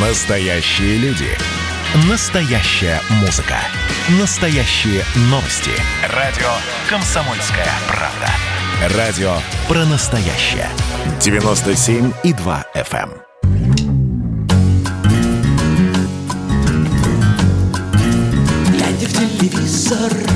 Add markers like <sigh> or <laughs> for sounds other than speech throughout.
Настоящие люди. Настоящая музыка. Настоящие новости. Радио «Комсомольская правда». Радио про настоящее. 97,2 FM. Глядя в телевизор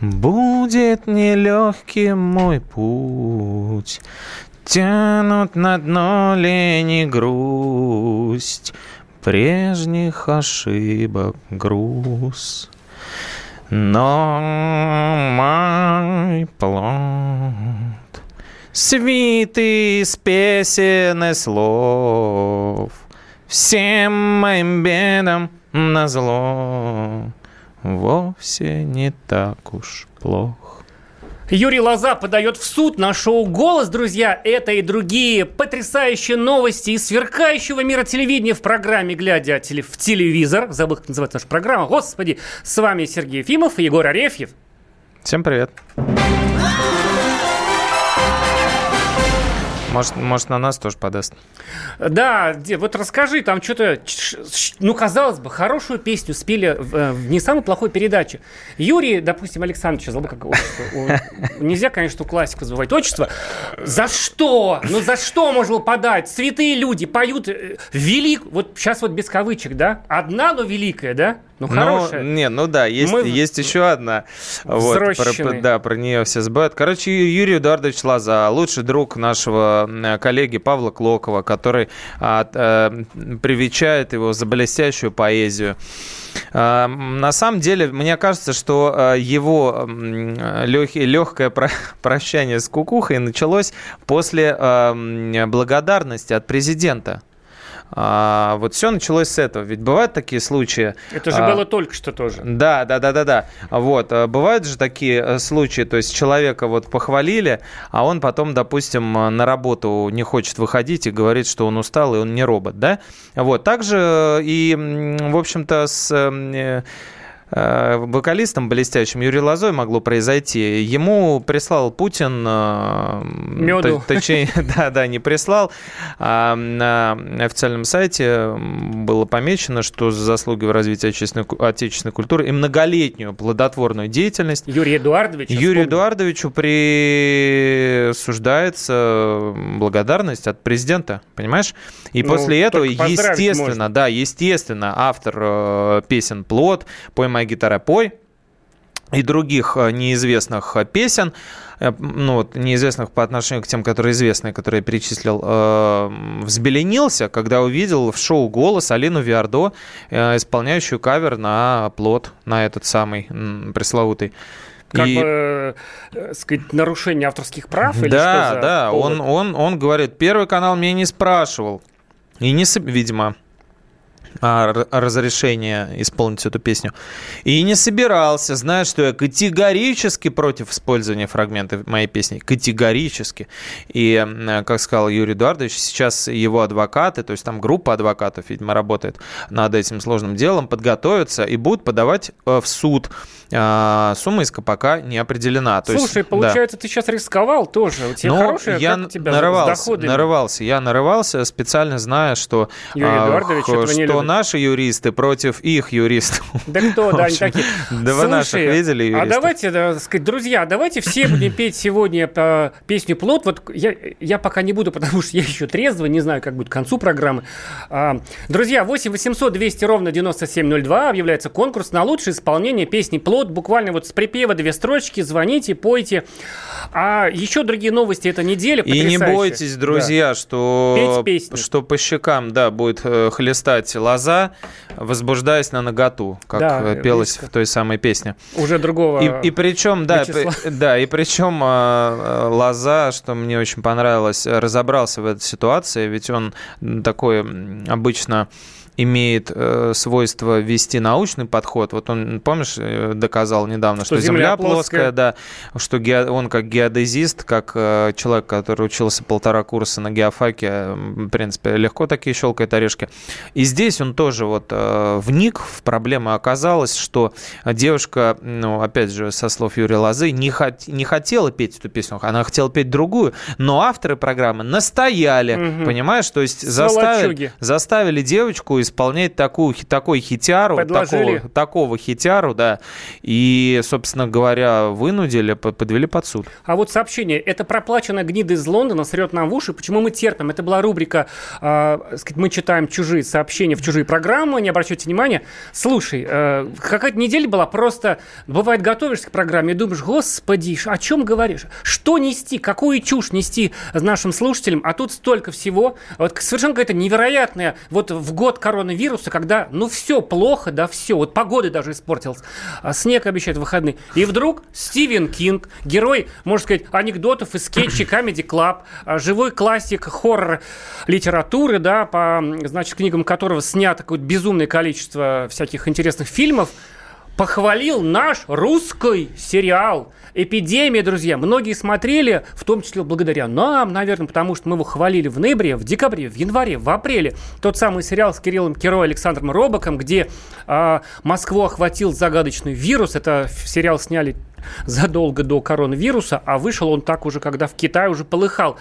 будет нелегким мой путь, Тянут на дно лень и грусть, Прежних ошибок груз. Но мой плод Свиты из песен и слов Всем моим бедам назло Вовсе не так уж плохо. Юрий Лоза подает в суд на шоу «Голос». Друзья, это и другие потрясающие новости из сверкающего мира телевидения в программе «Глядя в телевизор». Забыл, как называется наша программа. Господи, с вами Сергей Ефимов и Егор Арефьев. Всем привет. Может, может, на нас тоже подаст. Да, вот расскажи, там что-то, ну, казалось бы, хорошую песню спели в, э, не самой плохой передаче. Юрий, допустим, Александрович, забыл, как отчество. Нельзя, конечно, у классика забывать отчество. За что? Ну, за что можно подать? Святые люди поют э, велик... Вот сейчас вот без кавычек, да? Одна, но великая, да? Ну, хорошая. Ну, не, ну да, есть, Мы- есть еще одна. Вот, про- да, про нее все забывают. Короче, Юрий Эдуардович Лоза, лучший друг нашего коллеги Павла Клокова, который а, э, привечает его за блестящую поэзию. А, На самом деле, мне кажется, что а, его легкое <laughs> прощание с кукухой началось после а, благодарности от президента. А, вот все началось с этого. Ведь бывают такие случаи. Это же а, было только что тоже. да, да, да, да, да. Вот а, бывают же такие э, случаи, то есть человека вот похвалили, а он потом, допустим, э, на работу не хочет выходить и говорит, что он устал и он не робот, да? Вот также и, м, в общем-то, с э, э, вокалистом блестящим Юрий Лозой могло произойти. Ему прислал Путин... э, Мёду. т- Точнее, <laughs> да, да, не прислал. А на официальном сайте было помечено, что за заслуги в развитии отечественной, отечественной культуры и многолетнюю плодотворную деятельность Юрий Эдуардович. я Юрию вспомнил. Эдуардовичу присуждается благодарность от президента, понимаешь? И Ну, после этого, естественно, можно. да, естественно, автор э, песен «Плод», «Пой, моя гитара, пой», и других э, неизвестных э, песен, э, ну вот неизвестных по отношению к тем, которые известные, которые я перечислил, э, взбеленился, когда увидел в шоу «Голос» Алину Виардо, э, исполняющую кавер на плод, на этот самый м, пресловутый. Как И- бы, э, сказать, нарушение авторских прав или да, что за да, повод? он, он, он говорит, первый канал меня не спрашивал. И не, видимо, разрешение исполнить эту песню. И не собирался, зная, что я категорически против использования фрагментов моей песни. Категорически. И, как сказал Юрий Эдуардович, сейчас его адвокаты, то есть там группа адвокатов, видимо, работает над этим сложным делом, подготовятся и будут подавать э, в суд. А, Сумма иска пока не определена. То есть, Слушай, да. получается, ты сейчас рисковал тоже. У тебя Ну, хорошая, я как у тебя нарывался, с доходами? нарывался, я нарывался, специально зная, что, Юрий а, Эдуардович что наши юристы против их юристов. Да кто, да, они такие. Да вы наших видели А юристов? давайте, да, сказать, друзья, давайте все будем петь сегодня э, песню «Плод». Вот я, я пока не буду, потому что я еще трезвый, не знаю, как будет к концу программы. А, Друзья, 8 800 200 ровно 9702 объявляется конкурс на лучшее исполнение песни «Плод». Буквально вот с припева две строчки, звоните, пойте. А еще другие новости этой недели И не бойтесь, друзья, что, Петь песни. что по щекам, да, будет э, хлестать лоза возбуждаясь на наготу, как Да, э, пелось видите. в той самой песне. Уже другого... И, и причем, да, при- <laughs> да, и причем а, Лоза, что мне очень понравилось, э, разобрался в этой ситуации, ведь он такой обычно имеет э, свойство вести научный подход. Вот он, помнишь, э, доказал недавно, что, Что Земля, Земля плоская, плоская. да, что ге- он как геодезист, как э, человек, который учился полтора курса на геофаке, в принципе, легко такие щелкает орешки. И здесь он тоже вот э, вник в проблему. Оказалось, что девушка, ну, опять же, со слов Юрия Лозы, не, хот- не хотела петь эту песню, она хотела петь другую, но авторы программы настояли, Мгм. понимаешь? То есть заставили, заставили девочку исполнять такую, такой хитяру, Подложили. такого, такого хитяру, да, и, собственно говоря, вынудили, по- подвели под суд. А вот сообщение. Это проплаченная гнида из Лондона срет нам в уши. Почему мы терпим? Это была рубрика, э, сказать, мы читаем чужие сообщения в чужие программы, не обращайте внимания. Слушай, э, какая-то неделя была просто... Бывает, готовишься к программе и думаешь, господи, о чем говоришь? Что нести? Какую чушь нести нашим слушателям? А тут столько всего. Вот совершенно какая-то невероятная... Вот в год коронавируса, когда, ну, все плохо, да, все. Вот погода даже испортилась. А снег обещает выходные. И вдруг Стивен Кинг, герой, можно сказать, анекдотов и скетчей <clears throat> Comedy Club, а, живой классик хоррор литературы, да, по, значит, книгам которого снято какое-то безумное количество всяких интересных фильмов, похвалил наш русский сериал «Эпидемия», друзья. Многие смотрели, в том числе благодаря нам, наверное, потому что мы его хвалили в ноябре, в декабре, в январе, в апреле. Тот самый сериал с Кириллом Киро и Александром Робоком, где а, Москву охватил загадочный вирус. Это сериал сняли задолго до коронавируса, а вышел он так уже, когда в Китае уже полыхал.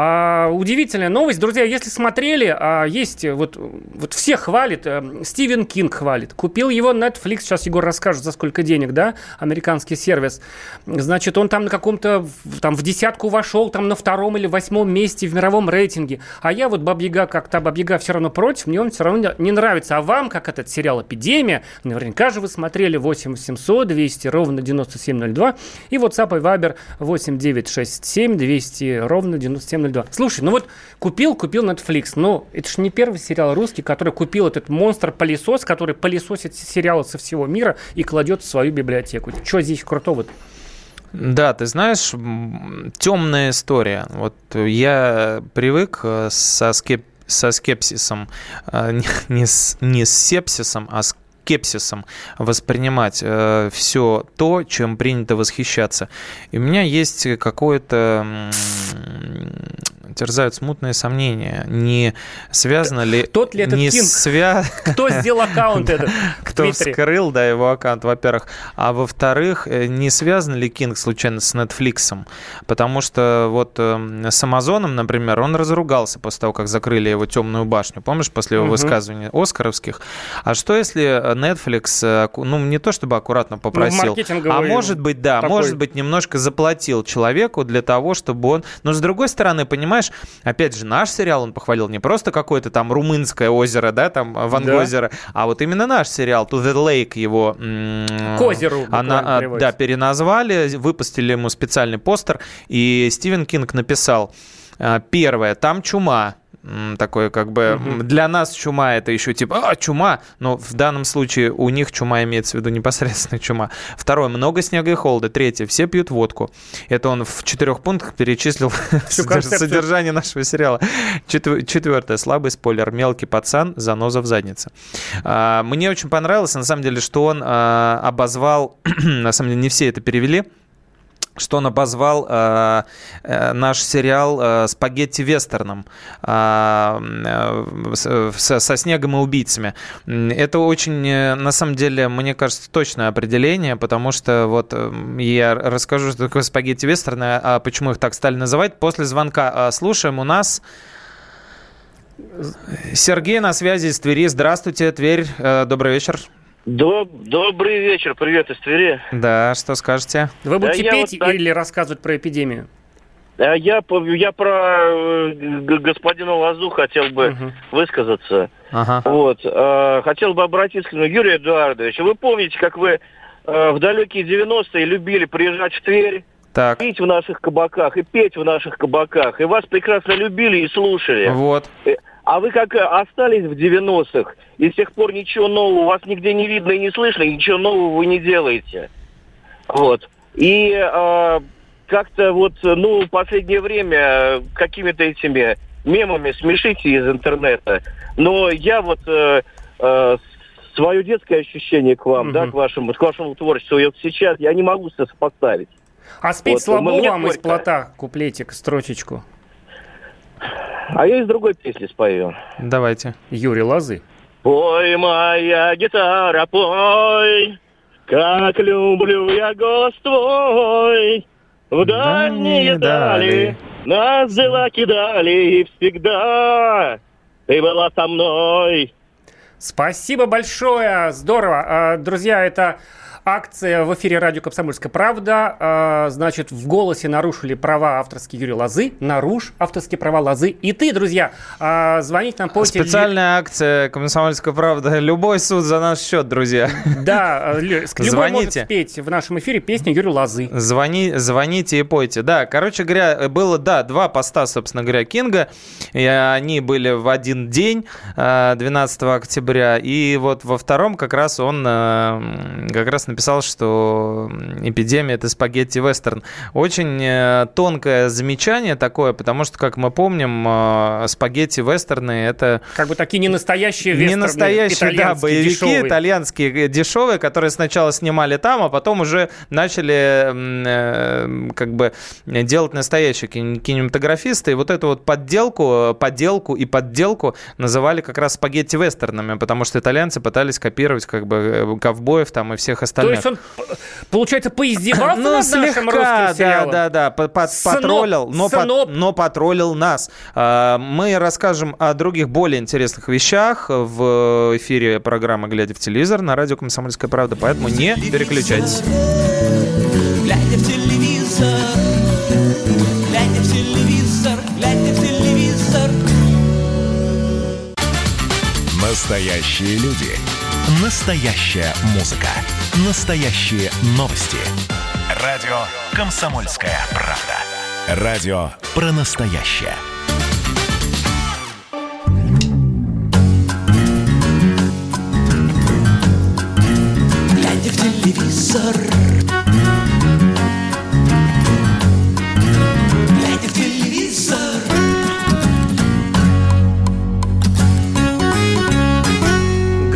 А, удивительная новость. Друзья, если смотрели, а, есть э, вот, вот все хвалят, э, Стивен Кинг хвалит. Купил его Netflix, сейчас Егор расскажет, за сколько денег, да, американский сервис. Значит, он там на каком-то, там в десятку вошел, там на втором или восьмом месте в мировом рейтинге. А я вот Бабьяга, как та Бабьяга все равно против, мне он все равно не- нравится. А вам, как этот сериал «Эпидемия», наверняка же вы смотрели 8 800 200 ровно 9702 и WhatsApp и Viber 8 967 200 ровно 9702. Слушай, ну вот купил, купил Netflix, но это же не первый сериал русский, который купил этот монстр-пылесос, который пылесосит сериалы со всего мира и кладет в свою библиотеку. Что здесь крутого? Да, ты знаешь, темная история. Вот я привык э, со, скеп- со скепсисом, э, <laughs> не с, не с сепсисом, а с скепсисом воспринимать все то, чем принято восхищаться. И у меня есть какое-то терзают смутные сомнения. Не связано ли... Тот ли этот не Кинг? свя- Кто сделал аккаунт этот <laughs> кто вскрыл, да, его аккаунт, во-первых. А во-вторых, э, не связан ли Кинг случайно с Netflix? Потому что вот э, с Амазоном, например, он разругался после того, как закрыли его темную башню. Помнишь, после его Мгм. высказываний оскаровских? А что если э, Netflix, э, ну, не то чтобы аккуратно попросил, Ну, а может быть, да, такой. может быть, немножко заплатил человеку для того, чтобы он... Но с другой стороны, понимаешь, опять же, наш сериал он похвалил не просто какое-то там румынское озеро, да, там Ван Да. Гозера, а вот именно наш сериал To the Lake его... К озеру Она, а, да, переназвали, выпустили ему специальный постер, и Стивен Кинг написал, а, первое, там чума, такое как бы м, для нас чума это еще типа а, чума, но в данном случае у них чума имеется в виду непосредственно чума. Второе, много снега и холода. Третье, все пьют водку. Это он в четырех пунктах перечислил <laughs> содержание нашего сериала. Четвер- Четвертое, слабый спойлер, мелкий пацан, заноза в заднице. А, Мне очень понравилось, на самом деле, что он а, обозвал, <clears throat> на самом деле не все это перевели, что он обозвал э, э, наш сериал э, спагетти вестерном э, э, со, со снегом и убийцами. Это очень, э, на самом деле, мне кажется, точное определение, потому что вот э, я расскажу, что такое спагетти вестерны, а почему их так стали называть. После звонка э, слушаем у нас Сергей на связи из Твери. Здравствуйте, Тверь. Добрый вечер. Доб- Добрый вечер, привет из Твери. Да, что скажете? Вы будете я петь вот так- или рассказывать про эпидемию? А Я, по- я про э, господина Лазу хотел бы Мгм. высказаться. Ага. Вот. э, Хотел бы обратиться к нему. Юрий Эдуардович, вы помните, как вы э, в далекие 90-е любили приезжать в Тверь, Так, пить в наших кабаках и петь в наших кабаках, и вас прекрасно любили и слушали. вот. А вы как э, остались в 90-х, и с тех пор ничего нового, вас нигде не видно и не слышно, и ничего нового вы не делаете. Вот. И э, как-то вот, ну, в последнее время какими-то этими мемами смешите из интернета. Но я вот э, э, свое детское ощущение к вам, Мгм. да, к вашему, к вашему творчеству, и вот сейчас я не могу сопоставить. А спеть Вот, слабо вам из плота куплетик, строчечку. А я из другой песни спою. Давайте. Юрий Лозы. Пой, моя гитара, пой, как люблю я голос твой. В Дальние дальние дали нас дела кидали, и всегда ты была со мной. Спасибо большое, здорово. А, Друзья, это акция в эфире радио «Комсомольская правда». А, Значит, в голосе нарушили права авторские Юрий Лозы. Наруш авторские права Лозы. И ты, друзья, а, звоните нам по теле- Специальная акция «Комсомольская правда». Любой суд за наш счет, друзья. Да, э, любой может Звоните. спеть в нашем эфире песню Юрия Лозы. Звони, звоните и пойте. Да, короче говоря, было, да, два поста, собственно говоря, Кинга. И они были в один день, э, 12 октября. И вот во втором как раз он как раз написал, что эпидемия – это спагетти-вестерн. Очень э, тонкое замечание такое, потому что, как мы помним, э, спагетти-вестерны – это Как бы такие не настоящие не вестерны, настоящие, да, боевики дешевые. итальянские э, дешевые, которые сначала снимали там, а потом уже начали как бы делать настоящие кин- кинематографисты. И вот эту вот подделку, подделку и подделку называли как раз спагетти-вестернами, потому что итальянцы пытались копировать как бы ковбоев там и всех То есть он, получается, поиздевался Ну, над нашим слегка, русским да, сериалом? да, да, по- по- Сноп, потроллил, но, по- сноп. но потроллил нас. А, Мы расскажем о других более интересных вещах в эфире программы «Глядя в телевизор» на радио «Комсомольская правда», поэтому не переключайтесь. Глядя в телевизор, глядя в телевизор, глядя в телевизор. Настоящие люди. Настоящая музыка. Настоящие новости. Радио «Комсомольская правда». Радио про настоящее. Глядя в телевизор.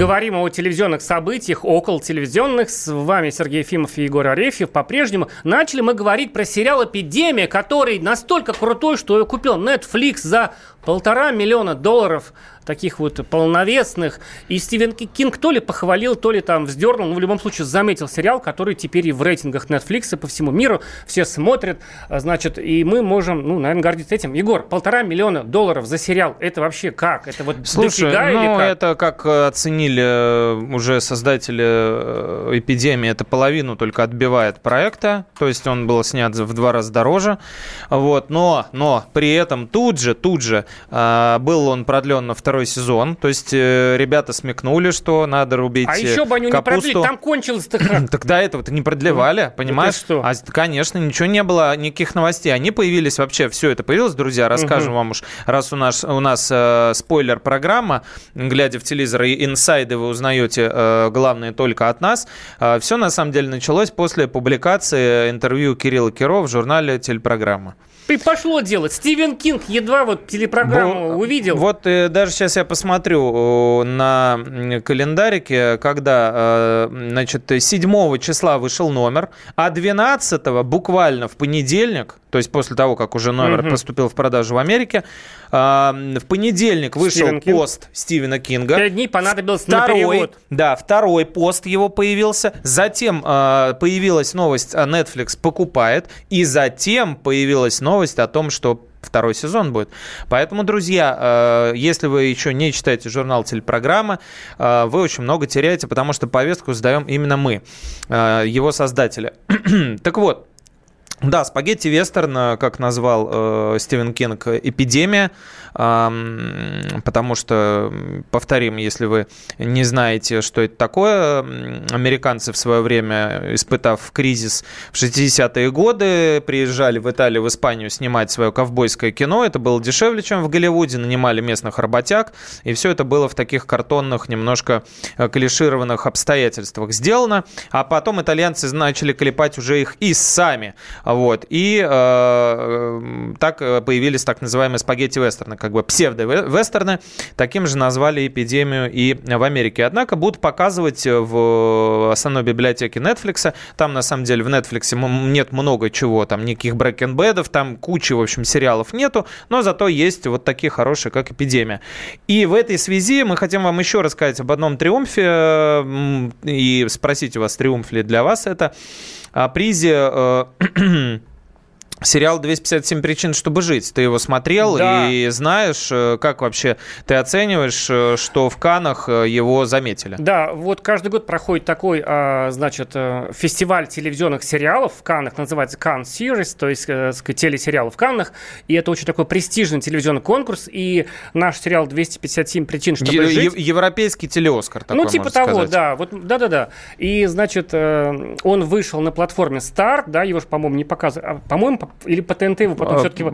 Говорим о телевизионных событиях, около телевизионных. С вами Сергей Ефимов и Егор Арефьев. По-прежнему начали мы говорить про сериал «Эпидемия», который настолько крутой, что я купил Netflix за полтора миллиона долларов таких вот полновесных. И Стивен Ки- Кинг то ли похвалил, то ли там вздернул, но в любом случае заметил сериал, который теперь и в рейтингах Netflix и по всему миру все смотрят. А, Значит, и мы можем, ну, наверное, гордиться этим. Егор, полтора миллиона долларов за сериал, это вообще как? Это вот Слушай, дофига или ну как? это как э, оценили э, уже создатели э, эпидемии, это половину только отбивает проекта, то есть он был снят в два раза дороже, вот, но, но при этом тут же, тут же э, был он продлен на второй сезон, то есть э, ребята смекнули, что надо рубить А э, еще бы они не капусту. продлили, там кончилось-то <clears throat> как. До этого-то не продлевали, понимаешь? что? А, конечно, ничего не было, никаких новостей. Они появились вообще, все это появилось, друзья, расскажем вам уж, раз у нас, у нас э, спойлер-программа, глядя в телевизор, и инсайды вы узнаете э, главное только от нас. все на самом деле началось после публикации интервью Кирилла Кирова в журнале «Телепрограмма». И пошло дело. Стивен Кинг едва вот телепрограмму Во- увидел. Вот э, даже сейчас я посмотрю э, на календарике, когда, э, значит, 7 числа вышел номер, а 12 буквально в понедельник, то есть после того, как уже номер Мгм. поступил в продажу в Америке, э, в понедельник вышел Стивен Кинг. пост Стивена Кинга. Пять дней понадобилось на Второй, перевод. да, второй пост его появился. Затем э, появилась новость, а Netflix покупает. И затем появилась новость о том, что второй сезон будет. Поэтому, друзья, если вы еще не читаете журнал телепрограммы, э, вы очень много теряете, потому что повестку сдаем именно мы, его создатели. <clears throat> так вот, Да, спагетти вестерн, э, как назвал э, Стивен Кинг, эпидемия, э, потому что, повторим, если вы не знаете, что это такое, американцы в свое время, испытав кризис в 60-е годы, приезжали в Италию, в Испанию снимать свое ковбойское кино. Это было дешевле, чем в Голливуде, нанимали местных работяг, и все это было в таких картонных, немножко э, клишированных обстоятельствах сделано. А потом итальянцы начали клепать уже их и сами. Вот. И э, э так э, появились так называемые спагетти-вестерны, как бы псевдо-вестерны. Таким же назвали эпидемию и в Америке. Однако будут показывать в основной библиотеке Netflix. Там, на самом деле, в Netflix нет много чего. Там никаких Bad'ов, там кучи, в общем, сериалов нету. Но зато есть вот такие хорошие, как «Эпидемия». И в этой связи мы хотим вам еще рассказать об одном триумфе и спросить у вас, триумф ли для вас это призе э, <clears throat> Сериал «257 причин, чтобы жить». Ты его смотрел да. и знаешь, э, как вообще ты оцениваешь, э, что в Канах э, его заметили? Да, вот каждый год проходит такой, а, значит, фестиваль телевизионных сериалов в Каннах, называется Cannes Series, то есть сказать, телесериалы в Каннах, и это очень такой престижный телевизионный конкурс, и наш сериал «257 причин, чтобы е- жить». Европейский телеоскар такой, Ну, типа того, сказать. да, вот, да-да-да. И, значит, он вышел на платформе Start, да, его же, по-моему, не показывали, а, по-моему, или по ТНТ его потом а, все-таки был,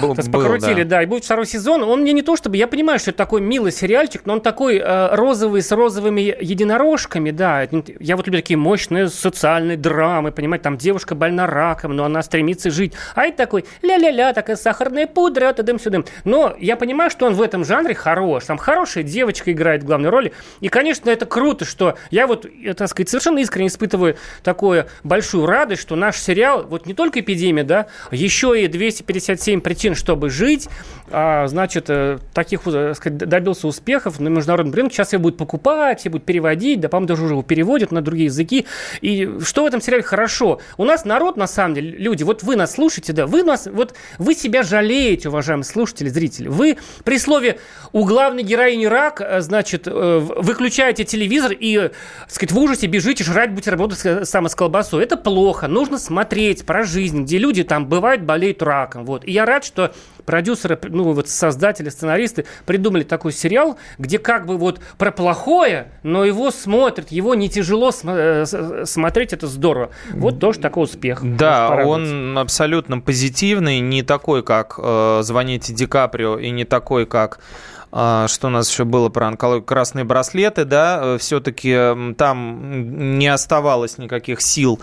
был, покрутили, да. да, и будет второй сезон. Он мне не то чтобы, я понимаю, что это такой милый сериальчик, но он такой э, розовый с розовыми единорожками, да. Я вот люблю такие мощные социальные драмы, понимаете, там девушка больна раком, но она стремится жить. А это такой ля-ля-ля, такая сахарная пудра, тадым-сюдым. Но я понимаю, что он в этом жанре хорош. Там хорошая девочка играет в главной роли. И, конечно, это круто, что я вот, я, так сказать, совершенно искренне испытываю такую большую радость, что наш сериал, вот не только эпидемия, да, еще и 257 причин, чтобы жить. А, значит, э, таких э, сказать, добился успехов на международном рынке. Сейчас все будут покупать, все будут переводить, да, по-моему, даже уже его переводят на другие языки. И что в этом сериале хорошо? У нас народ, на самом деле, люди, вот вы нас слушаете, да, вы нас, вот вы себя жалеете, уважаемые слушатели, зрители. Вы при слове «у главной героини рак», э, значит, выключаете телевизор и, сказать, в ужасе бежите жрать бутерброды с, с колбасой. Это плохо. Нужно смотреть про жизнь, где люди там бывает, болеют раком. Вот. И я рад, что продюсеры, ну вот создатели, сценаристы придумали такой сериал, где как бы вот про плохое, но его смотрят, его не тяжело см- э, смотреть, это здорово. Вот тоже такой успех. Да, он абсолютно позитивный, не такой, как э, «Звоните Ди Каприо» и не такой, как э, что у нас еще было про онкологию, красные браслеты, да, э, все-таки там не оставалось никаких сил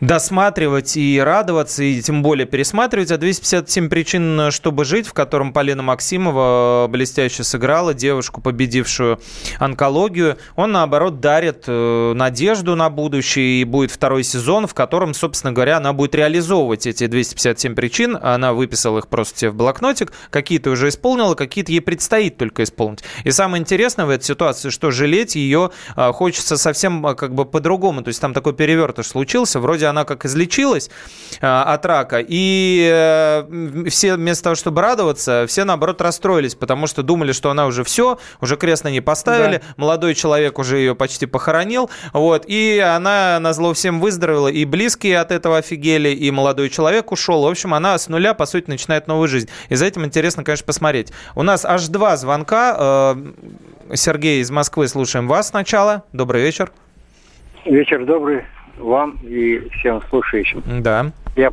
досматривать и радоваться, и тем более пересматривать. А 257 причин, чтобы жить, в котором Полина Максимова блестяще сыграла девушку, победившую онкологию. Он, наоборот, дарит э, надежду на будущее, и будет второй сезон, в котором, собственно говоря, она будет реализовывать эти 257 причин. Она выписала их просто себе в блокнотик. Какие-то уже исполнила, какие-то ей предстоит только исполнить. И самое интересное в этой ситуации, что жалеть ее э, хочется совсем э, как бы по-другому. То есть там такой перевертыш случился, вроде она как излечилась э, от рака, и э, все вместо того, чтобы радоваться, все наоборот расстроились, потому что думали, что она уже все, уже крест на ней поставили, да. молодой человек уже ее почти похоронил, вот, и она на зло всем выздоровела, и близкие от этого офигели, и молодой человек ушел, в общем, она с нуля, по сути, начинает новую жизнь. И за этим интересно, конечно, посмотреть. У нас аж два звонка. Э, Сергей из Москвы, слушаем вас сначала. Добрый вечер. Вечер добрый вам и всем слушающим. Да. Я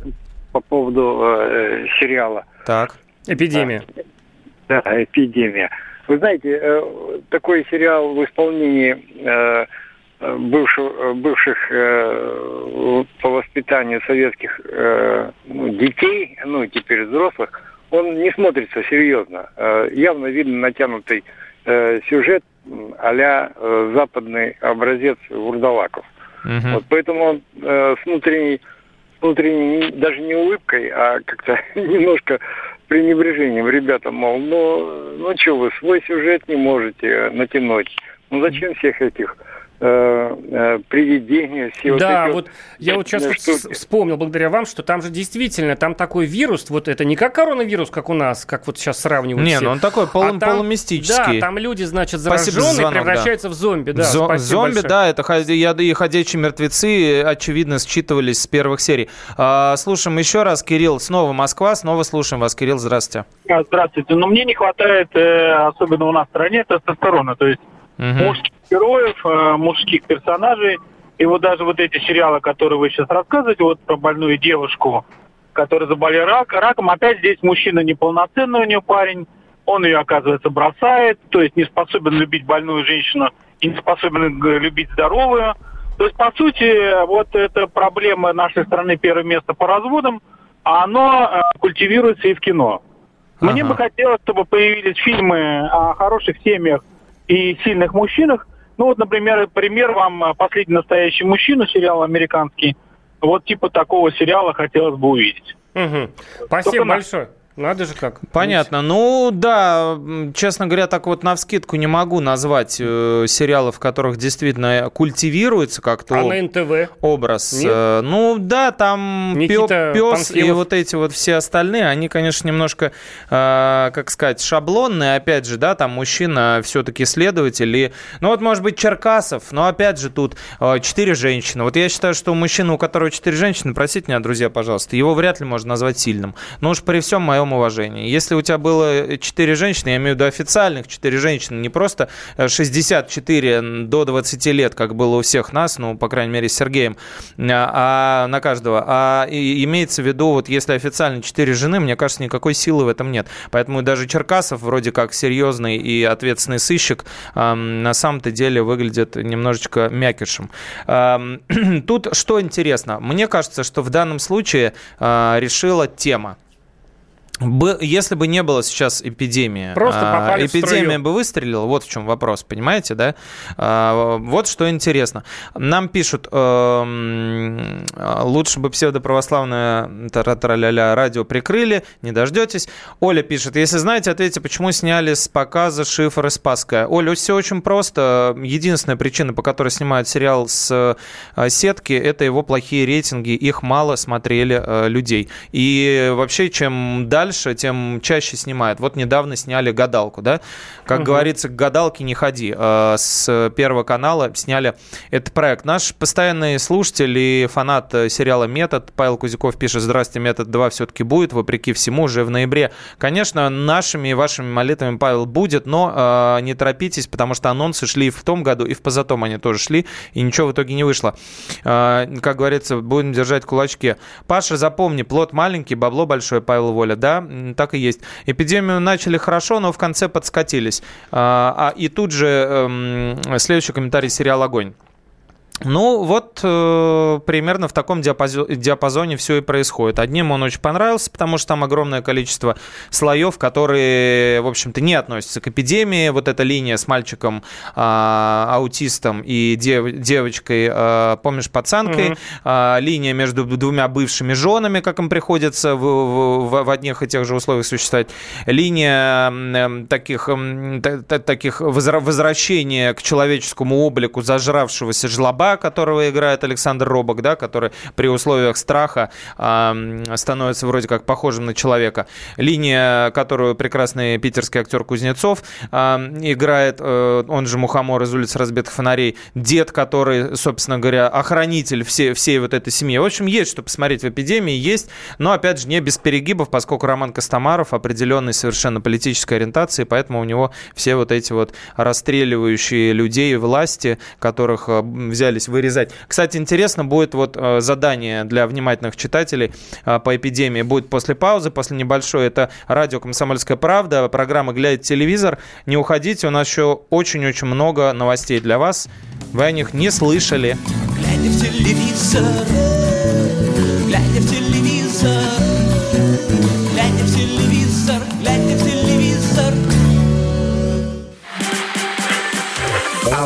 по поводу э, сериала. Так. Эпидемия. Да, да, эпидемия. Вы знаете, э, такой сериал в исполнении э, бывших, бывших э, по воспитанию советских э, ну, детей, ну теперь взрослых, он не смотрится серьезно. Э, явно видно натянутый э, сюжет а-ля э, западный образец Вурдалаков. Угу. Вот поэтому э, с внутренней, внутренней, даже не улыбкой, а как-то <laughs> немножко пренебрежением ребята, мол, ну, ну что вы, свой сюжет не можете натянуть. Ну зачем всех этих привидения, все да, вот вот эти я вот сейчас вот штуки. вспомнил благодаря вам, что там же действительно, там такой вирус, вот это не как коронавирус, как у нас, как вот сейчас сравнивают Не, все. ну он такой полу- А там- полумистический. Да, там люди, значит, зараженные звонок, да. превращаются в зомби. Да, Зо- зомби, большое. да, это и ходячие мертвецы, очевидно, считывались с первых серий. А, слушаем еще раз, Кирилл, снова Москва, снова слушаем вас, Кирилл, здравствуйте. Здравствуйте. Но мне не хватает, э, особенно у нас в стране, тестостерона. То есть Мгм. мужских героев, э, мужских персонажей. И вот даже вот эти сериалы, которые вы сейчас рассказываете, вот про больную девушку, которая заболела рак, раком, опять здесь мужчина неполноценный у нее парень, он ее, оказывается, бросает, то есть не способен любить больную женщину и не способен г- любить здоровую. То есть, по сути, вот эта проблема нашей страны первое место по разводам, а оно э, культивируется и в кино. Мне Ага. бы хотелось, чтобы появились фильмы о хороших семьях и сильных мужчинах. Ну вот, например, пример вам э, «Последний настоящий мужчина», сериал американский. Вот типа такого сериала хотелось бы увидеть. Мгм. Спасибо Только большое. Надо же как. Понятно. Ну, да, честно говоря, так вот навскидку не могу назвать э, сериалы, в которых действительно культивируется как-то А на НТВ? образ. Нет? Э, Ну, да, там Никита пес и вот эти вот все остальные, они, конечно, немножко, э, как сказать, шаблонные. Опять же, да, там мужчина все-таки следователь. И, ну, вот, может быть, Черкасов, но, опять же, тут э, четыре женщины. Вот я считаю, что мужчина, у которого четыре женщины, простите меня, друзья, пожалуйста, его вряд ли можно назвать сильным. Но уж при всем моем уважении. Если у тебя было четыре женщины, я имею в виду официальных четыре женщины, не просто э, 64 до 20 лет, как было у всех нас, ну, по крайней мере, с Сергеем, а, а на каждого. А имеется в виду, вот если официально четыре жены, мне кажется, никакой силы в этом нет. Поэтому даже Черкасов, вроде как серьезный и ответственный сыщик, на самом-то деле выглядит немножечко мякишем. <clears throat> Тут что интересно? Мне кажется, что в данном случае а, решила тема. Бы- Если бы не было сейчас эпидемии, Просто а, эпидемия бы выстрелила, вот в чем вопрос, понимаете, да? А, Вот что интересно. Нам пишут, эм, лучше бы псевдоправославное тара-тра-ля-ля радио прикрыли, не дождетесь. Оля пишет, если знаете, ответьте, почему сняли с показа шифр и Спасская. Оля, все очень просто. Единственная причина, по которой снимают сериал с э, сетки, это его плохие рейтинги, их мало смотрели э, людей. И вообще, чем дальше, тем чаще снимают. Вот недавно сняли «Гадалку», да? Как говорится, к «Гадалке не ходи». Э, С Первого канала сняли этот проект. Наш постоянный слушатель и фанат э, сериала «Метод» Павел Кузяков пишет, «Здрасте, «Метод 2» все-таки будет, вопреки всему, уже в ноябре». Конечно, нашими и вашими молитвами, Павел, будет, но э, не торопитесь, потому что анонсы шли и в том году, и в позатом они тоже шли, и ничего в итоге не вышло. Как говорится, будем держать кулачки. Паша, запомни, плод маленький, бабло большое, Павел Воля, да, так и есть. Эпидемию начали хорошо, но в конце подкатились. А, а, и тут же эм, следующий комментарий сериал «Огонь». Ну, вот э, примерно в таком диапазо- диапазоне все и происходит. Одним он очень понравился, потому что там огромное количество слоев, которые, в общем-то, не относятся к эпидемии. Вот эта линия с мальчиком а, аутистом и дев- девочкой, а, помнишь, пацанкой, а, линия между двумя бывшими женами, как им приходится в, в- в- одних и тех же условиях существовать, линия эм, таких, та- таких возра- возвращения к человеческому облику зажравшегося жлоба, которого играет Александр Робок, да, который при условиях страха м, становится вроде как похожим на человека. Линия, которую прекрасный питерский актер Кузнецов а, играет, э, он же Мухомор из улиц разбитых фонарей, дед, который, собственно говоря, охранитель всей, всей вот этой семьи. В общем, есть что посмотреть в эпидемии, есть, но, опять же, не без перегибов, поскольку Роман Костомаров определенной совершенно политической ориентации, поэтому у него все вот эти вот расстреливающие людей власти, которых э, взялись вырезать. Кстати, интересно будет вот э, задание для внимательных читателей э, по эпидемии будет после паузы, после небольшой. Это радио «Комсомольская правда», программа «Глядя телевизор». Не уходите, у нас еще очень-очень много новостей для вас. Вы о них не слышали. Глядя в телевизор,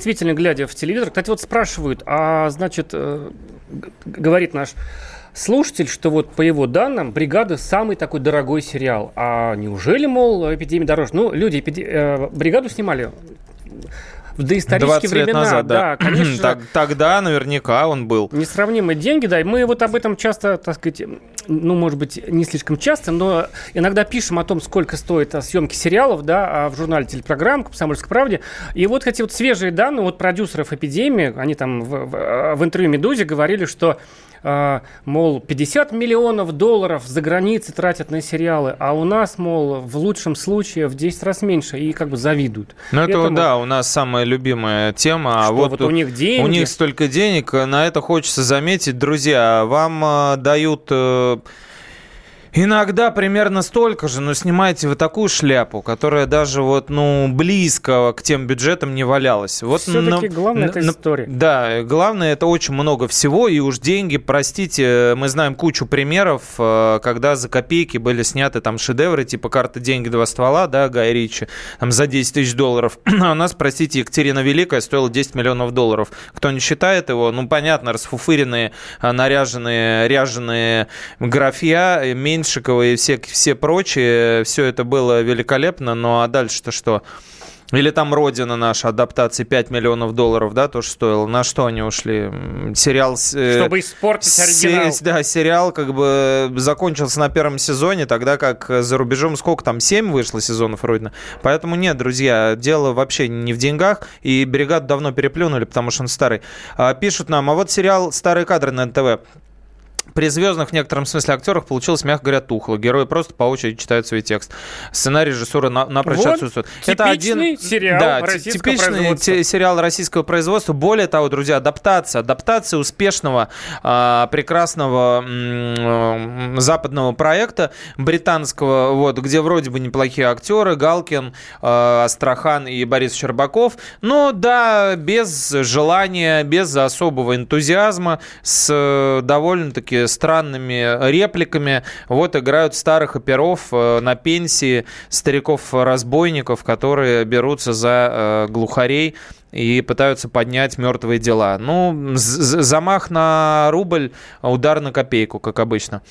Действительно, глядя в телевизор, кстати, вот спрашивают, а значит, э, говорит наш слушатель, что вот по его данным «Бригада» самый такой дорогой сериал. А неужели, мол, «Эпидемия дороже»? Ну, люди эпиде- э, «Бригаду» снимали в доисторические 20 лет времена. назад, да. конечно. же, <clears throat> Так- тогда наверняка он был. Несравнимые деньги, да, и мы вот об этом часто, так сказать, ну, может быть, не слишком часто, но иногда пишем о том, сколько стоит а, съемки сериалов, да, а, в журнале телепрограмм «Комсомольской правде». И вот эти вот свежие данные от продюсеров «Эпидемии», они там в, в- в интервью «Медузе» говорили, что а, мол, 50 миллионов долларов за границей тратят на сериалы, а у нас, мол, в лучшем случае в 10 раз меньше, и как бы завидуют. Ну, это, Поэтому- да, у нас самая любимая тема. а Что, вот у них деньги? У них столько денег. На это хочется заметить, друзья, вам э, дают... Иногда примерно столько же, но снимаете вы такую шляпу, которая даже вот, ну, близко к тем бюджетам не валялась. Вот Всё-таки на- главное это на- история. Да, главное это очень много всего, и уж деньги, простите, мы знаем кучу примеров, э, когда за копейки были сняты там шедевры, типа «Карта, деньги, два ствола», да, Гай Ричи, там за 10 тысяч долларов. <clears throat> А у нас, простите, Екатерина Великая стоила 10 миллионов долларов. Кто не считает его, ну, понятно, расфуфыренные, а, наряженные, ряженые графья, э, Меньшикова и все, все прочие, все это было великолепно, ну, а дальше-то что? Или там «Родина» наша, адаптация 5 миллионов долларов, да, тоже стоила. На что они ушли? Сериал... э, Чтобы испортить оригинал. се- Да, сериал как бы закончился на первом сезоне, тогда как за рубежом сколько там, 7 вышло сезонов «Родина». Поэтому нет, друзья, дело вообще не в деньгах, и «Бригаду» давно переплюнули, потому что он старый. А, Пишут нам, а вот сериал «Старые кадры» на НТВ. При звездных в некотором смысле актерах получилось, мягко говоря, тухло. Герои просто по очереди читают свой текст. Сценарий режиссура на, напрочь Вот отсутствует. типичный сериал да, российского типичный производства. те- сериал российского производства. Более того, друзья, адаптация. Адаптация успешного, а, прекрасного западного проекта британского, вот, где вроде бы неплохие актеры. Галкин, а, Астрахан и Борис Щербаков. Но да, без желания, без особого энтузиазма, с э, странными репликами. Вот играют старых оперов э, на пенсии, стариков-разбойников, которые берутся за э, глухарей и пытаются поднять мертвые дела. Ну, замах на рубль, удар на копейку, как обычно.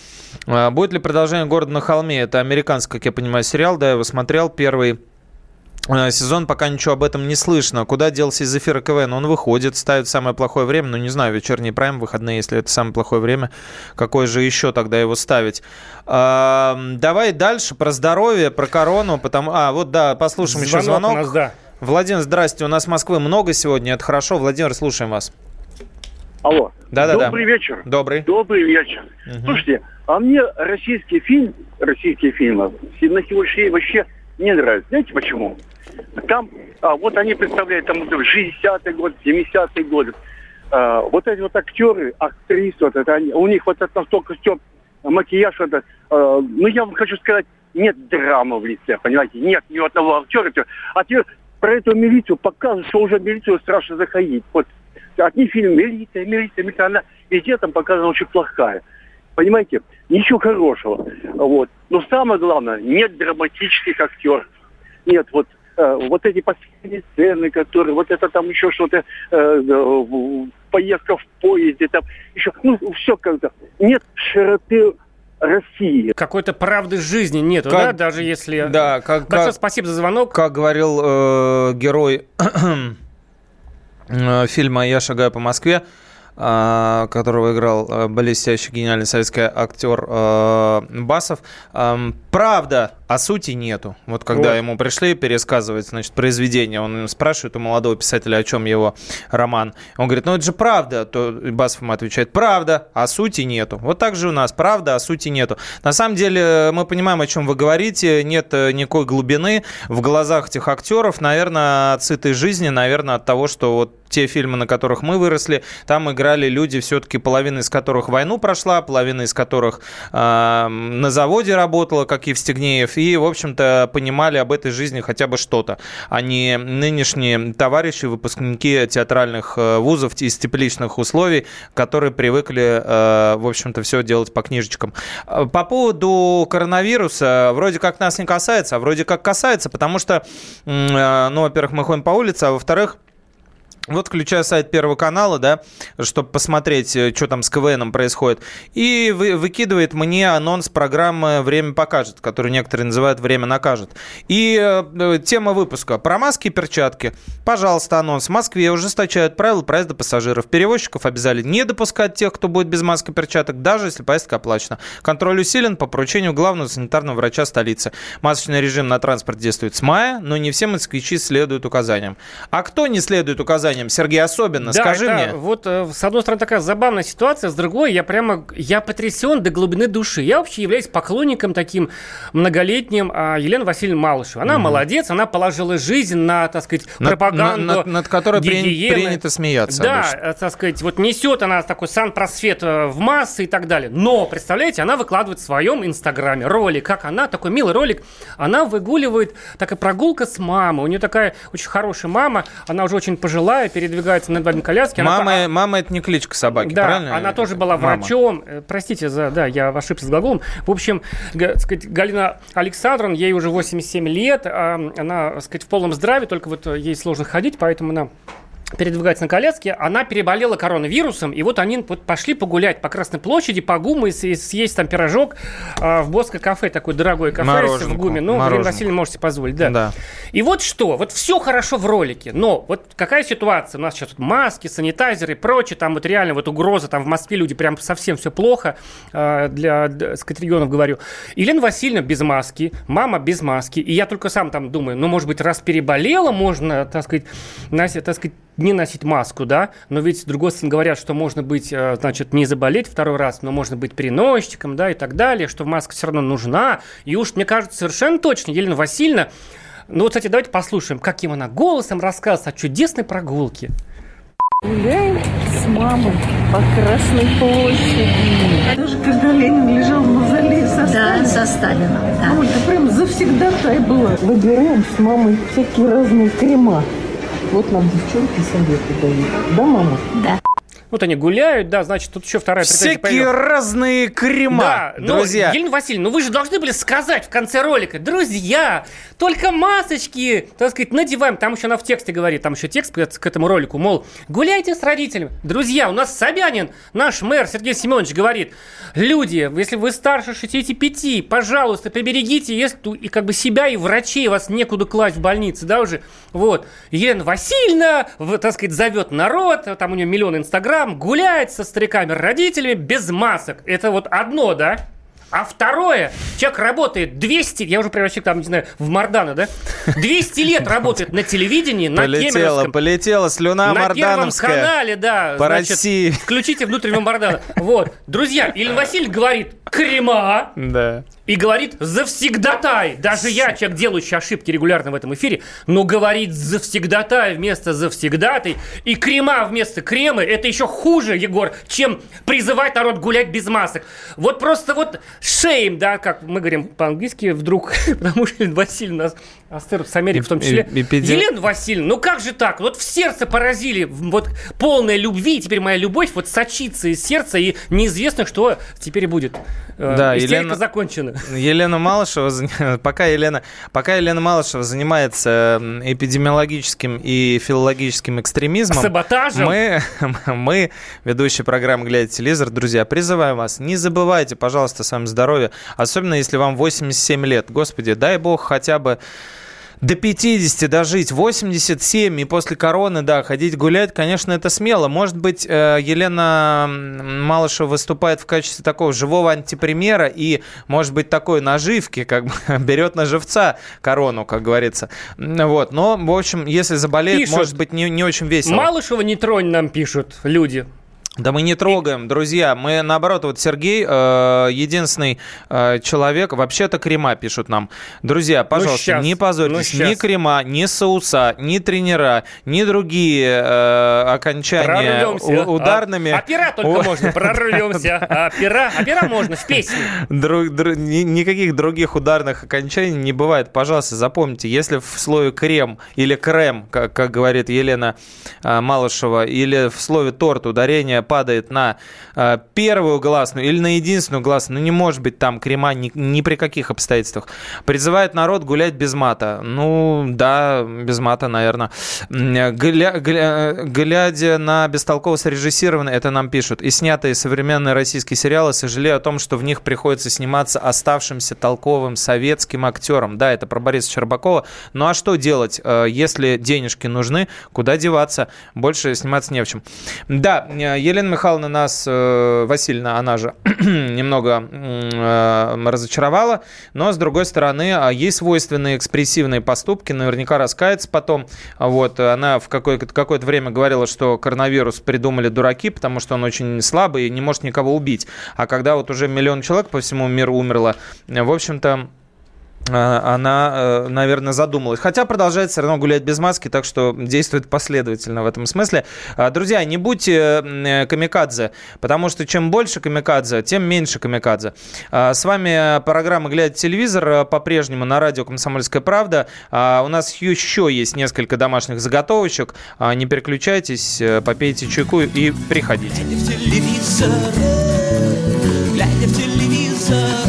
А, Будет ли продолжение «Города на холме»? Это американский, как я понимаю, сериал, да, я его смотрел, первый э, сезон, пока ничего об этом не слышно. Куда делся из эфира КВН? Он выходит, ставит самое плохое время, ну, не знаю, вечерний прайм, выходные, если это самое плохое время, какое же еще тогда его ставить? А, давай дальше про здоровье, про корону, потому... А, вот, да, послушаем еще Звонок звонок. у нас, да. Владимир, здрасте, у нас Москвы много сегодня, это хорошо. Владимир, слушаем вас. Алло. Да-да-да. Добрый вечер. Добрый. Добрый вечер. Слушайте, а мне российский фильм, российские фильмы на сегодняшний день вообще не нравятся. Знаете почему? Там, а, вот они представляют там вот 60-й год, 70-й год. А, вот эти вот актеры, актрисы, вот это они, у них вот это настолько все макияж, это, а, ну я вам хочу сказать, нет драмы в лице, понимаете, нет ни одного актера. А теперь про эту милицию показывают, что уже милицию страшно заходить. Вот одни фильмы милиция, милиция, милиция, она везде там показана очень плохая. Понимаете, ничего хорошего. Вот. Но самое главное, нет драматических актеров. Нет, вот э, вот эти последние сцены, которые, вот это там еще что-то, э, э, поездка в поезде, там еще, ну, все как-то. Нет широты России. Какой-то правды жизни нету, да, даже если... Да, как, Большое как- спасибо за звонок. Как говорил э, герой <clears throat> э, фильма «Я шагаю по Москве», которого играл э, блестящий гениальный советский актер э, Басов. Правда а сути нету. Вот когда Вот. ему пришли пересказывать, значит, произведение, он спрашивает у молодого писателя, о чем его роман. Он говорит, ну это же правда. То Басов ему отвечает, правда, а сути нету. Вот так же у нас, правда, а сути нету. На самом деле мы понимаем, о чем вы говорите, нет э, никакой глубины в глазах этих актеров, наверное, от сытой жизни, наверное, от того, что вот те фильмы, на которых мы выросли, там играли люди, все-таки половина из которых войну прошла, половина из которых э, на заводе работала, как Евстигнеев, и, в общем-то, понимали об этой жизни хотя бы что-то, а не нынешние товарищи, выпускники театральных э, вузов из тепличных условий, которые привыкли, э, в общем-то, все делать по книжечкам. Э, По поводу коронавируса, вроде как нас не касается, а вроде как касается, потому что, ну, во-первых, мы ходим по улице, а во-вторых, вот включаю сайт Первого канала, да, чтобы посмотреть, э, что там с КВНом происходит. И вы- выкидывает мне анонс программы «Время покажет», которую некоторые называют «Время накажет». И э, э, тема выпуска про маски и перчатки. Пожалуйста, анонс. В Москве ужесточают правила проезда пассажиров. Перевозчиков обязали не допускать тех, кто будет без маски и перчаток, даже если поездка оплачена. Контроль усилен по поручению главного санитарного врача столицы. Масочный режим на транспорт действует с мая, но не все москвичи следуют указаниям. А кто не следует указаниям? Сергей, особенно, Да, скажи это мне. Вот, э, с одной стороны, такая забавная ситуация, с другой, я прямо, я потрясен до глубины души. Я вообще являюсь поклонником таким многолетним а, Елены Васильевны Малышевой. Она Мгм. молодец, она положила жизнь на, так сказать, Над- пропаганду. над- над которой при- гигиены. принято смеяться Да, обычно. э, так сказать, вот несет она такой сан-просвет э, в массы и так далее. Но, представляете, она выкладывает в своем инстаграме ролик, как она, такой милый ролик, она выгуливает, такая прогулка с мамой. У нее такая очень хорошая мама, она уже очень пожилая, передвигается на инвалидной коляске. Она Мама, мама это не кличка собаки, да, правильно? она тоже была Мама. врачом. Э, Простите за, да, я ошибся с глаголом. В общем, сказать, Галина Александровна, ей уже 87 лет, а, она, так сказать, в полном здравии, только вот э, ей сложно ходить, поэтому она передвигается на коляске, она переболела коронавирусом, и вот они пошли погулять по Красной площади, по ГУМу и съесть там пирожок а, в Боско кафе, такое дорогое кафе Мороженку, в ГУМе. Ну, мороженку. Васильевна можете позволить, да. Да. И вот что, вот все хорошо в ролике, но вот какая ситуация? У нас сейчас тут маски, санитайзеры и прочее, там вот реально вот угроза, там в Москве люди прям совсем все плохо, э, для, сказать, регионов говорю. Елена Васильевна без маски, мама без маски, и я только сам там думаю, ну, может быть, раз переболела, можно, так сказать, носить, так сказать, не носить маску, да, но ведь с другой стороны говорят, что можно быть, э, значит, не заболеть второй раз, но можно быть переносчиком, да, и так далее, что маска все равно нужна, и уж, мне кажется, совершенно точно Елена Васильевна ну вот, кстати, давайте послушаем, каким она голосом рассказывает о чудесной прогулке. Гуляем с мамой по Красной площади. Даже когда Ленин лежал в мавзолее со Да, со Сталином, да. Ой, это прям завсегда-тай было. Выбираем с мамой всякие разные крема. Вот нам девчонки советы дают. Да, мама? Да. Вот они гуляют, да, значит, тут еще вторая претензия Всякие появилась. разные крема, Да, но, друзья. Елена Васильевна, ну вы же должны были сказать в конце ролика, друзья, только масочки, так сказать, надеваем. Там еще она в тексте говорит, там еще текст к этому ролику, мол, гуляйте с родителями. Друзья, у нас Собянин, наш мэр Сергей Семенович говорит, люди, если вы старше 65, пожалуйста, поберегите, если и как бы себя и врачей, вас некуда класть в больнице, да, уже. Вот. Елена Васильевна, так сказать, зовет народ, там у нее миллион инстаграм, гуляет со стариками, родителями без масок. Это вот одно, да? А второе, человек работает 200, я уже превращу там, не знаю, в Мардана, да? 200 лет работает на телевидении, на Полетела, полетела слюна на Первом мордановская. канале, да. По значит, России. Включите внутреннего Мардана. Вот. Друзья, Елена Васильевна говорит крема Да. и говорит завсегдатай. Даже я, человек, делающий ошибки регулярно в этом эфире, но говорит завсегдатай вместо завсегдатай и крема вместо кремы, это еще хуже, Егор, чем призывать народ гулять без масок. Вот просто вот шейм, да, как мы говорим по-английски вдруг, потому что Васильевна нас ассоциирует с Америкой в том числе. Эпиде- Елена Васильевна, ну как же так? Вот в сердце поразили, вот полная любви, и теперь моя любовь вот сочится из сердца, и неизвестно, что теперь будет. Э, Да, Истерика Елена- закончена. Елена Малышева, <laughs> пока Елена, пока Елена Малышева занимается эпидемиологическим и филологическим экстремизмом, Саботажем? мы, <laughs> мы, ведущие программы «Глядя телевизор», друзья, призываем вас, не забывайте, пожалуйста, о своем здоровье, особенно если вам 87 лет. Господи, дай бог хотя бы до 50 дожить, 87 и после короны, да, ходить гулять, конечно, это смело. Может быть, э, Елена Малышева выступает в качестве такого живого антипримера и, может быть, такой наживки, как бы <laughs> берет на живца корону, как говорится. Вот, но, в общем, если заболеет, Пишут. может быть, не, не очень весело. Малышева не тронь, нам пишут люди. Да мы не трогаем, друзья. Мы наоборот, вот Сергей, э, единственный э, человек, вообще-то крема пишут нам. Друзья, пожалуйста, щас, не позорьтесь, ну ни крема, ни соуса, ни тренера, ни другие э, окончания Прорвемся. ударными. А, а пера только можно, прорвемся. <laughs> А пера, а пера можно в песне. Друг- дру- ни- никаких других ударных окончаний не бывает. Пожалуйста, запомните, если в слове крем или крем, как, как говорит Елена а, Малышева, или в слове торт ударение падает на а, первую гласную или на единственную гласную, ну не может быть там крема ни, ни при каких обстоятельствах. Призывает народ гулять без мата. Ну, да, без мата, наверное. Гля- гля- глядя на бестолково срежиссированные, это нам пишут, и снятые современные российские сериалы, сожалею о том, что в них приходится сниматься оставшимся толковым советским актером. Да, это про Бориса Щербакова. Ну а что делать, э, если денежки нужны? Куда деваться? Больше сниматься не в чем. Да, э, Елена Михайловна нас, э, Васильевна, она же <clears throat> немного э, разочаровала, но с другой стороны, а, ей свойственные экспрессивные поступки, наверняка раскается потом. Вот, она в какое- какое-то время говорила, что коронавирус придумали дураки, потому что он очень слабый и не может никого убить. А когда вот уже миллион человек по всему миру умерло, в общем-то, она, э, наверное, задумалась. Хотя продолжает все равно гулять без маски, так что действует последовательно в этом смысле. А, Друзья, не будьте камикадзе, потому что чем больше камикадзе, тем меньше камикадзе. А, С вами программа «Глядя телевизор» по-прежнему на радио «Комсомольская правда». А, У нас еще есть несколько домашних заготовочек. А, Не переключайтесь, э, попейте чайку и приходите. телевизор, глядя в телевизор,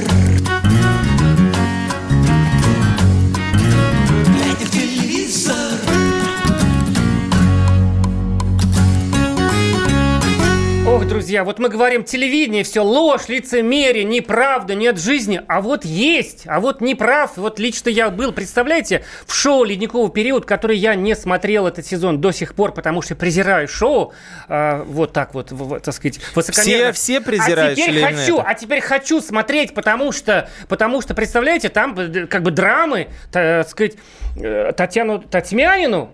друзья, вот мы говорим, телевидение, все ложь, лицемерие, неправда, нет жизни. А вот есть, а вот неправ. Вот лично я был, представляете, в шоу «Ледниковый период», который я не смотрел этот сезон до сих пор, потому что презираю шоу. а, вот так вот, в- так сказать, высокомерно. Все- все презираешь а теперь хочу, это? а теперь хочу смотреть, потому что, потому что, представляете, там э, как бы драмы, так сказать, э, Татьяну Татьмянину,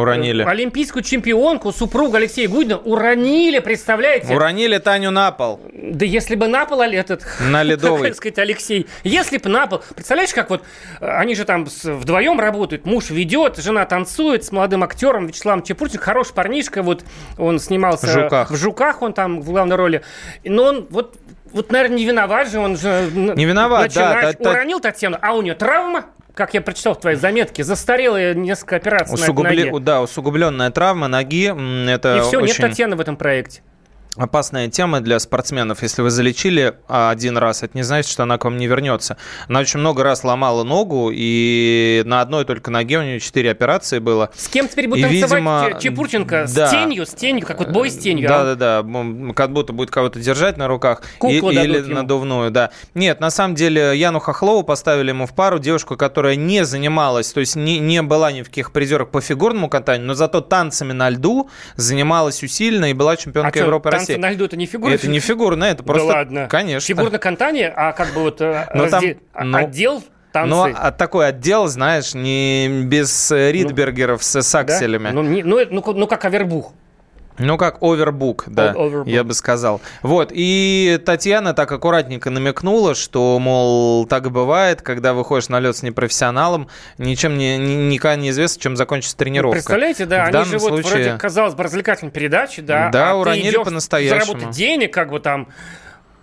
Уронили. Олимпийскую чемпионку, супругу Алексея Гудина уронили, представляете? Уронили Таню на пол. Да если бы на пол этот... На <laughs> ледовый. так сказать, Алексей. Если бы на пол... Представляешь, как вот э, они же там вдвоем работают. Муж ведет, жена танцует с молодым актером Вячеславом Чепурчик. Хороший парнишка. Вот он снимался... В «Жуках». В «Жуках» он там в главной роли. Но он вот... Вот, наверное, не виноват же, он же... Не виноват, да, начинаешь- та- Уронил Татьяну, а у нее травма, как я прочитал в твоей заметке, застарелая несколько операций на этой Усугубле- ноге. Да, усугубленная травма ноги. Это И все, нет очень Татьяны в этом проекте. Опасная тема для спортсменов. Если вы залечили а, один раз, это не значит, что она к вам не вернется. Она очень много раз ломала ногу, и на одной только ноге у нее 4 операции было. С кем теперь будет И, танцевать видимо, Че- Чепурченко? да. С тенью, с тенью, как вот бой с тенью. а? Да, да, да. Как будто будет кого-то держать на руках. Куклу И- или ему. надувную, да. Нет, на самом деле Яну Хохлову поставили ему в пару девушку, которая не занималась, то есть не, не была ни в каких призерах по фигурному катанию, но зато танцами на льду занималась усиленно и была чемпионкой А Европы танцы на льду это не фигура? Это не фигурно, это просто... Да ладно. Конечно. Фигурное катание, а как бы вот э, Ну, там- разде- а- ну, отдел танцы. Но а такой отдел, знаешь, не без э, Ридбергеров с, с да? акселями. Ну, не- ну, ну, ну, как Авербух. Ну, как овербук, да, Overbook. я бы сказал. Вот, и Татьяна так аккуратненько намекнула, что, мол, так и бывает, когда выходишь на лед с непрофессионалом, ничем не, ни- никогда не известно, чем закончится тренировка. Представляете, да, В они вот случае- вроде, казалось бы, развлекательной передачи, да, Да, а ты уронили идешь по-настоящему. заработать денег, как бы там,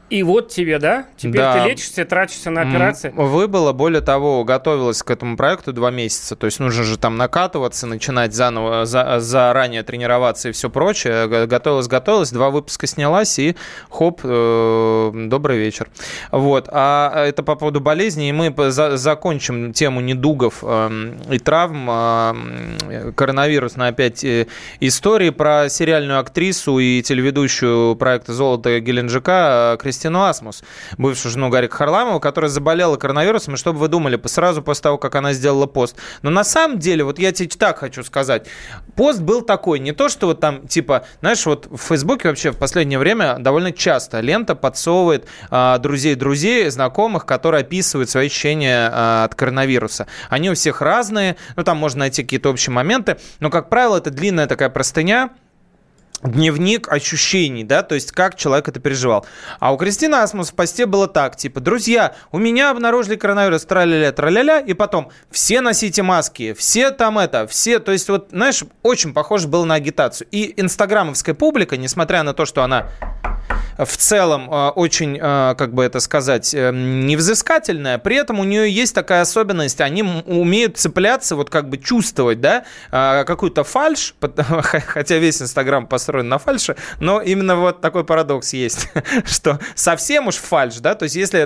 и вот тебе, да, теперь Да. ты лечишься, тратишься на операции. Выбыло, более того, готовилась к этому проекту два месяца. То есть нужно же там накатываться, начинать заново, за- заранее тренироваться и все прочее. Готовилась, готовилась, два выпуска снялась и хоп, э, добрый вечер. Вот. А это по поводу болезни. И мы за- закончим тему недугов эм, и травм. эм, Коронавирусной опять э, истории про сериальную актрису и телеведущую проекта «Золото Геленджика» э, Кристину Асмус, бывшую жену Гарика Харламова, которая заболела коронавирусом. И что бы вы думали, сразу после того, как она сделала пост. Но на самом деле, вот я тебе так хочу сказать, пост был такой, не то, что вот там, типа, знаешь, вот в Фейсбуке вообще в последнее время довольно часто лента подсовывает а, друзей-друзей, знакомых, которые описывают свои ощущения а, от коронавируса. Они у всех разные, ну, там можно найти какие-то общие моменты, но, как правило, это длинная такая простыня, дневник ощущений, да, то есть как человек это переживал. А у Кристины Асмус в посте было так, типа, друзья, у меня обнаружили коронавирус, траля-ля, траля-ля, и потом, все носите маски, все там это, все, то есть вот, знаешь, очень похоже было на агитацию. И инстаграмовская публика, несмотря на то, что она в целом э, очень, э, как бы это сказать, э, невзыскательная, при этом у нее есть такая особенность, они умеют цепляться, вот как бы чувствовать, да, э, какую-то фальш, <laughs> <laughs> хотя весь Инстаграм построен на фальше, но именно вот такой парадокс есть, <laughs> что совсем уж фальш, да, то есть если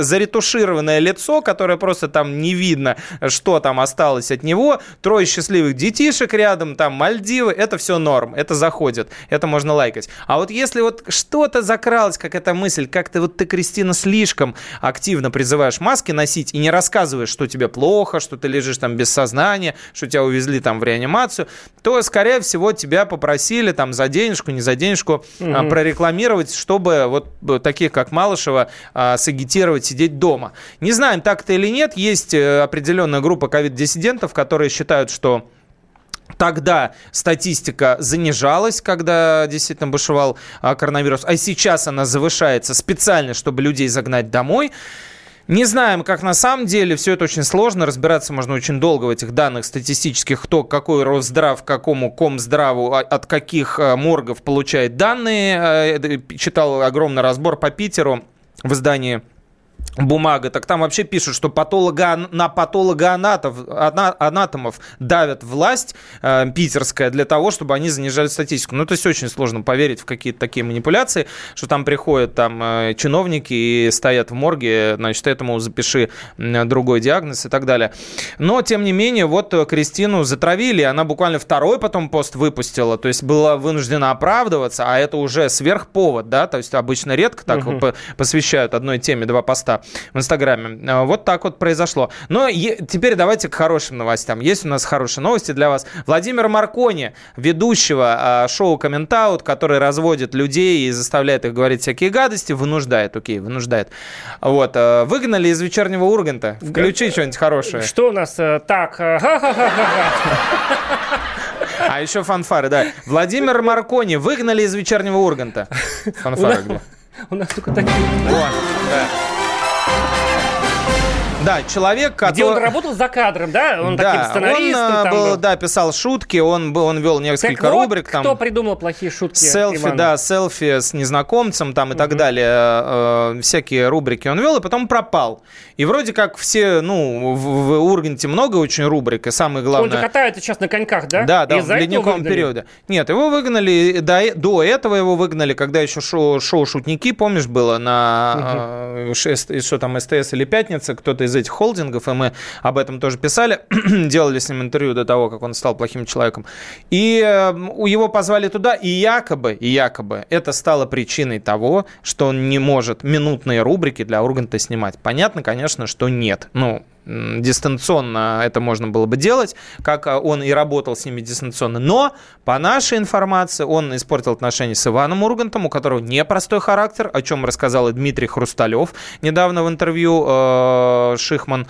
заретушированное лицо, которое просто там не видно, что там осталось от него, трое счастливых детишек рядом, там Мальдивы, это все норм, это заходит, это можно лайкать. А вот если вот что-то закралось, как эта мысль, как-то вот ты, Кристина, слишком активно призываешь маски носить и не рассказываешь, что тебе плохо, что ты лежишь там без сознания, что тебя увезли там в реанимацию, то, скорее всего, тебя попросили там за денежку, не за денежку а, Мгм. прорекламировать, чтобы вот э, таких, как Малышева, а, сагитировать сидеть дома. Не знаем, так это или нет, есть э, определенная группа ковид-диссидентов, которые считают, что Тогда статистика занижалась, когда действительно бушевал а, коронавирус, а сейчас она завышается специально, чтобы людей загнать домой. Не знаем, как на самом деле, все это очень сложно, разбираться можно очень долго в этих данных статистических, кто какой Росздрав, какому Комздраву, а- от каких а, моргов получает данные. Это Читал огромный разбор по Питеру в издании бумага, так там вообще пишут, что патолога, на патологоанатов, ана- анатомов давят власть э, питерская для того, чтобы они занижали статистику. Ну, то есть очень сложно поверить в какие-то такие манипуляции, что там приходят там э, чиновники и стоят в морге, значит, этому запиши другой диагноз и так далее. Но, тем не менее, вот э, Кристину затравили, она буквально второй потом пост выпустила, то есть была вынуждена оправдываться, а это уже сверхповод, да, то есть обычно редко так по- посвящают одной теме два поста в Инстаграме. А, Вот так вот произошло. Но е- теперь давайте к хорошим новостям. Есть у нас хорошие новости для вас. Владимир Маркони, ведущего а, шоу «Комментаут», который разводит людей и заставляет их говорить всякие гадости, вынуждает, окей, вынуждает. Вот, а, выгнали из вечернего Урганта. Включи что-нибудь хорошее. Что у нас э, так? э. А еще фанфары, да. Владимир Маркони выгнали из вечернего Урганта. <laughs> Фанфары где? У нас только такие. Вот, да. Да, человек, который... Где он работал за кадром, да? Он таким сценаристом он, а, там был, был. да, писал шутки, он, был- он вел несколько Так вот, рубрик. Там, кто придумал плохие шутки? Селфи, Иван? да, селфи с незнакомцем там и так далее. э, э, всякие рубрики он вел, и потом пропал. И вроде как все, ну, в, в Урганте много очень рубрик, и самое Он же главное... катается сейчас на коньках, да? Да, да, И в ледниковом периоде. Нет, его выгнали, до, э- до этого его выгнали, когда еще шоу, шоу «Шутники», помнишь, было на э, шест- что там, СТС или «Пятница», кто-то из этих холдингов, и мы об этом тоже писали, <clears throat> делали с ним интервью до того, как он стал плохим человеком. И э, у- его позвали туда, и якобы, и якобы это стало причиной того, что он не может минутные рубрики для Урганта снимать. Понятно, конечно, что нет. Ну, дистанционно это можно было бы делать, как а, он и работал с ними дистанционно. Но, по нашей информации, он испортил отношения с Иваном Ургантом, у которого непростой характер, о чем рассказал и Дмитрий Хрусталев недавно в интервью э, Шихман.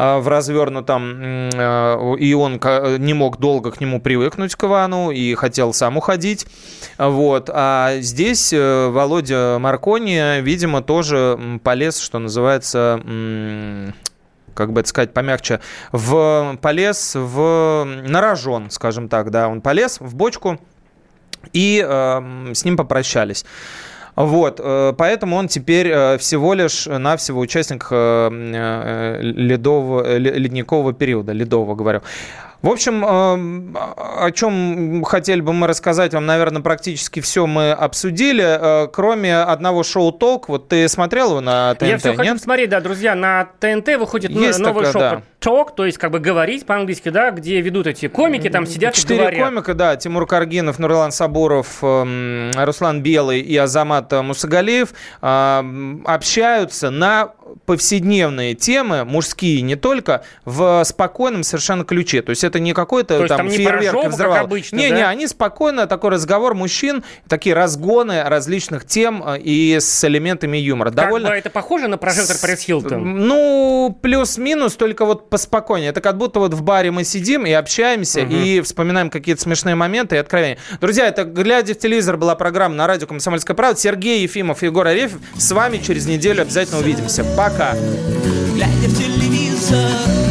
а, в развернутом, а, и он не мог долго к нему привыкнуть, к Ивану, и хотел сам уходить. Вот. А здесь э, Володя Маркони, видимо, тоже полез, что называется, как бы это сказать помягче, в, полез в, на рожон, скажем так, да, он полез в бочку, и э, с ним попрощались. Вот, э, поэтому он теперь э, всего лишь навсего участник э, ледового, ле- ледникового периода, ледового, говорю. В общем, э, о чем хотели бы мы рассказать вам, наверное, практически все мы обсудили, э, кроме одного шоу «Толк». Вот ты смотрел его на ТНТ, Я все хочу нет? посмотреть, да, друзья, на ТНТ выходит Есть новое такое, шоу да. «Ток», то есть как бы говорить по-английски, да, где ведут эти комики, там сидят и Четыре говорят. комика, да, Тимур Каргинов, Нурлан Сабуров, эм, Руслан Белый и Азамат Мусагалиев эм, общаются на повседневные темы, мужские не только, в спокойном совершенно ключе. То есть это не какой-то там там не фейерверк как взрывал. обычно, не, да? не, они спокойно, такой разговор мужчин, такие разгоны различных тем э, и с элементами юмора. Как Довольно бы это похоже на прожектор Парис Хилтон? ну, плюс-минус, только вот поспокойнее. Это как будто вот в баре мы сидим и общаемся, и вспоминаем какие-то смешные моменты и откровения. Друзья, это «Глядя в телевизор» была программа на радио «Комсомольская правда». Сергей Ефимов, Егор Арефьев. С вами через неделю обязательно увидимся. Пока. Глядя в телевизор,